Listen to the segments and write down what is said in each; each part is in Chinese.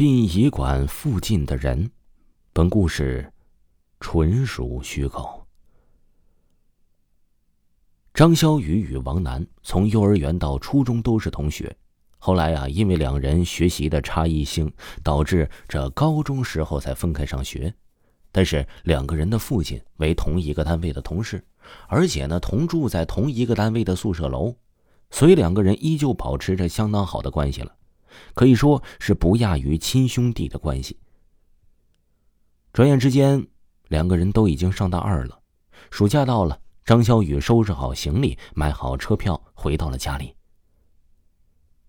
殡仪馆附近的人，本故事纯属虚构。张小雨与王楠从幼儿园到初中都是同学，后来啊，因为两人学习的差异性，导致这高中时候才分开上学。但是两个人的父亲为同一个单位的同事，而且呢，同住在同一个单位的宿舍楼，所以两个人依旧保持着相当好的关系了。可以说是不亚于亲兄弟的关系。转眼之间，两个人都已经上大二了。暑假到了，张小雨收拾好行李，买好车票，回到了家里。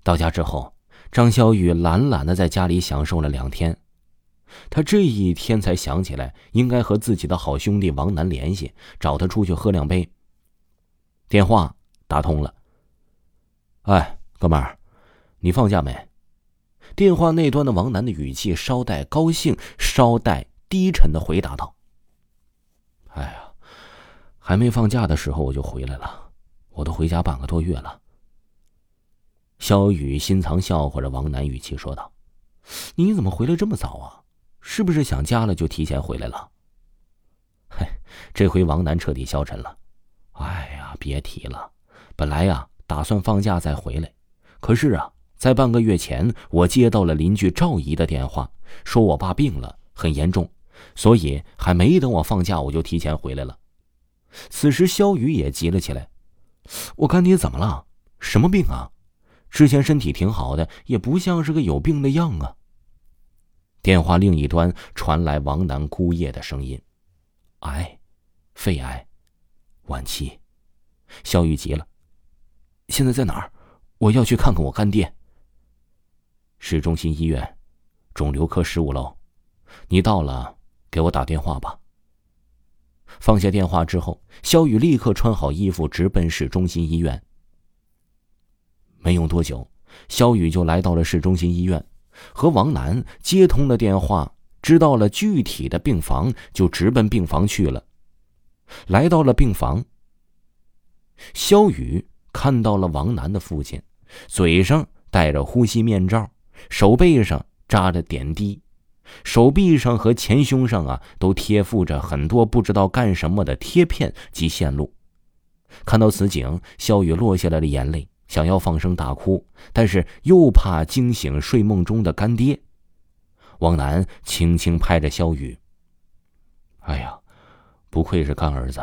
到家之后，张小雨懒懒的在家里享受了两天。他这一天才想起来，应该和自己的好兄弟王楠联系，找他出去喝两杯。电话打通了。哎，哥们儿，你放假没？电话那端的王楠的语气稍带高兴，稍带低沉的回答道：“哎呀，还没放假的时候我就回来了，我都回家半个多月了。”肖雨心藏笑话着王楠语气说道：“你怎么回来这么早啊？是不是想家了就提前回来了？”嘿，这回王楠彻底消沉了。“哎呀，别提了，本来呀打算放假再回来，可是啊。”在半个月前，我接到了邻居赵姨的电话，说我爸病了，很严重，所以还没等我放假，我就提前回来了。此时，肖雨也急了起来：“我干爹怎么了？什么病啊？之前身体挺好的，也不像是个有病的样啊。”电话另一端传来王楠姑爷的声音：“癌，肺癌，晚期。”肖雨急了：“现在在哪儿？我要去看看我干爹。”市中心医院，肿瘤科十五楼，你到了，给我打电话吧。放下电话之后，肖雨立刻穿好衣服，直奔市中心医院。没用多久，肖雨就来到了市中心医院，和王楠接通了电话，知道了具体的病房，就直奔病房去了。来到了病房，肖雨看到了王楠的父亲，嘴上戴着呼吸面罩。手背上扎着点滴，手臂上和前胸上啊都贴附着很多不知道干什么的贴片及线路。看到此景，肖雨落下来了眼泪，想要放声大哭，但是又怕惊醒睡梦中的干爹。王楠轻轻拍着肖雨：“哎呀，不愧是干儿子，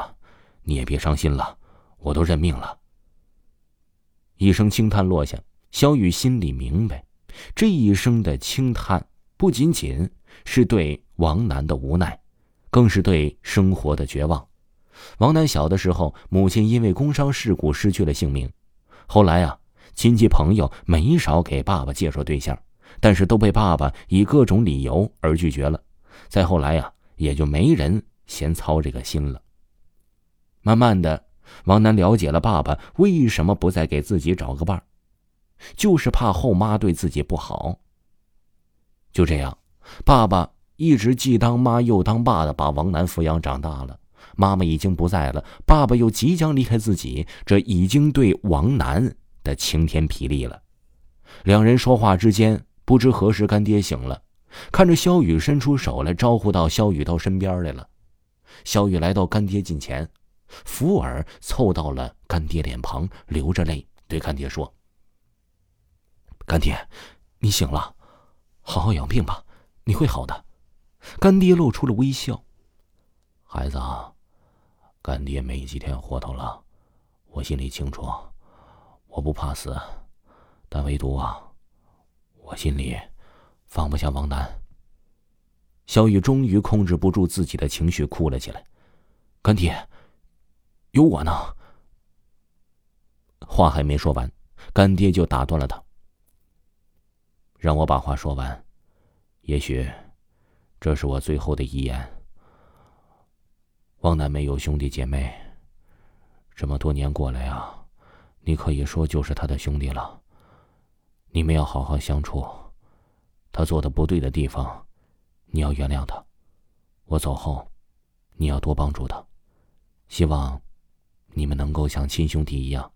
你也别伤心了，我都认命了。”一声轻叹落下，肖雨心里明白。这一声的轻叹，不仅仅是对王楠的无奈，更是对生活的绝望。王楠小的时候，母亲因为工伤事故失去了性命。后来啊，亲戚朋友没少给爸爸介绍对象，但是都被爸爸以各种理由而拒绝了。再后来呀，也就没人嫌操这个心了。慢慢的，王楠了解了爸爸为什么不再给自己找个伴儿。就是怕后妈对自己不好。就这样，爸爸一直既当妈又当爸的把王楠抚养长大了。妈妈已经不在了，爸爸又即将离开自己，这已经对王楠的晴天霹雳了。两人说话之间，不知何时干爹醒了，看着肖雨伸出手来招呼到肖雨到身边来了。肖雨来到干爹近前，扶耳凑到了干爹脸旁，流着泪对干爹说。干爹，你醒了，好好养病吧，你会好的。干爹露出了微笑。孩子，干爹没几天活头了，我心里清楚。我不怕死，但唯独啊，我心里放不下王楠。小雨终于控制不住自己的情绪，哭了起来。干爹，有我呢。话还没说完，干爹就打断了他。让我把话说完，也许这是我最后的遗言。王楠没有兄弟姐妹，这么多年过来啊，你可以说就是他的兄弟了。你们要好好相处，他做的不对的地方，你要原谅他。我走后，你要多帮助他，希望你们能够像亲兄弟一样。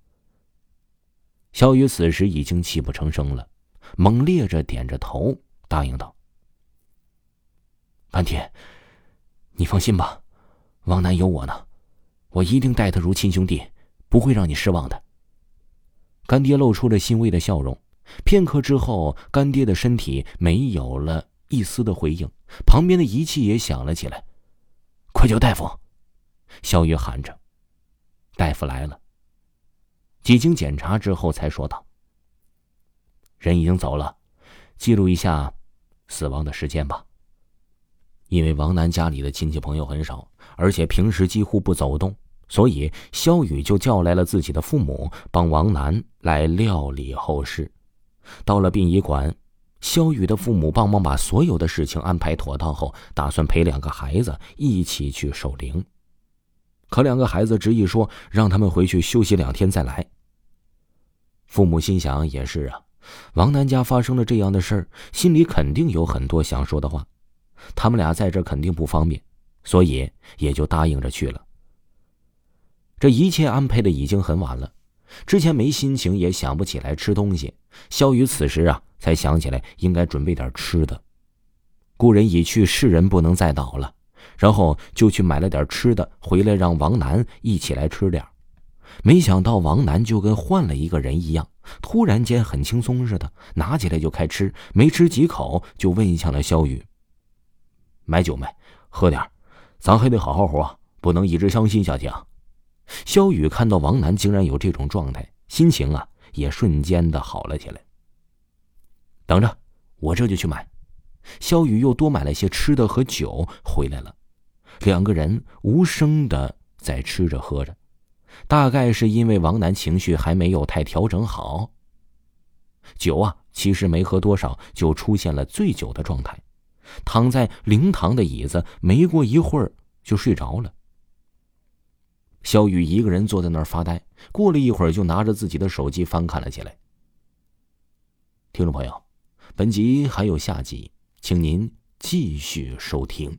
小雨此时已经泣不成声了。猛烈着点着头，答应道：“干爹，你放心吧，王楠有我呢，我一定待他如亲兄弟，不会让你失望的。干爹露出了欣慰的笑容。片刻之后，干爹的身体没有了一丝的回应，旁边的仪器也响了起来。快叫大夫！肖雨喊着。大夫来了。几经检查之后，才说道：“人已经走了，记录一下死亡的时间吧。”因为王楠家里的亲戚朋友很少，而且平时几乎不走动，所以肖雨就叫来了自己的父母，帮王楠来料理后事。到了殡仪馆，肖雨的父母帮忙把所有的事情安排妥当后，打算陪两个孩子一起去守灵。可两个孩子执意说让他们回去休息两天再来。父母心想也是啊，王楠家发生了这样的事儿，心里肯定有很多想说的话，他们俩在这肯定不方便，所以也就答应着去了。这一切安排的已经很晚了。之前没心情，也想不起来吃东西。萧雨此时啊，才想起来应该准备点吃的。故人已去，世人不能再倒了。然后就去买了点吃的回来，让王楠一起来吃点没想到王楠就跟换了一个人一样，突然间很轻松似的，拿起来就开吃。没吃几口，就问向了肖雨：“买酒没？喝点咱还得好好活，不能一直伤心下去啊。”肖雨看到王楠竟然有这种状态，心情啊也瞬间的好了起来。等着，我这就去买。肖雨又多买了些吃的和酒回来了，两个人无声的在吃着喝着，大概是因为王楠情绪还没有太调整好。酒啊，其实没喝多少就出现了醉酒的状态，躺在灵堂的椅子，没过一会儿就睡着了。肖雨一个人坐在那儿发呆，过了一会儿，就拿着自己的手机翻看了起来。听众朋友，本集还有下集，请您继续收听。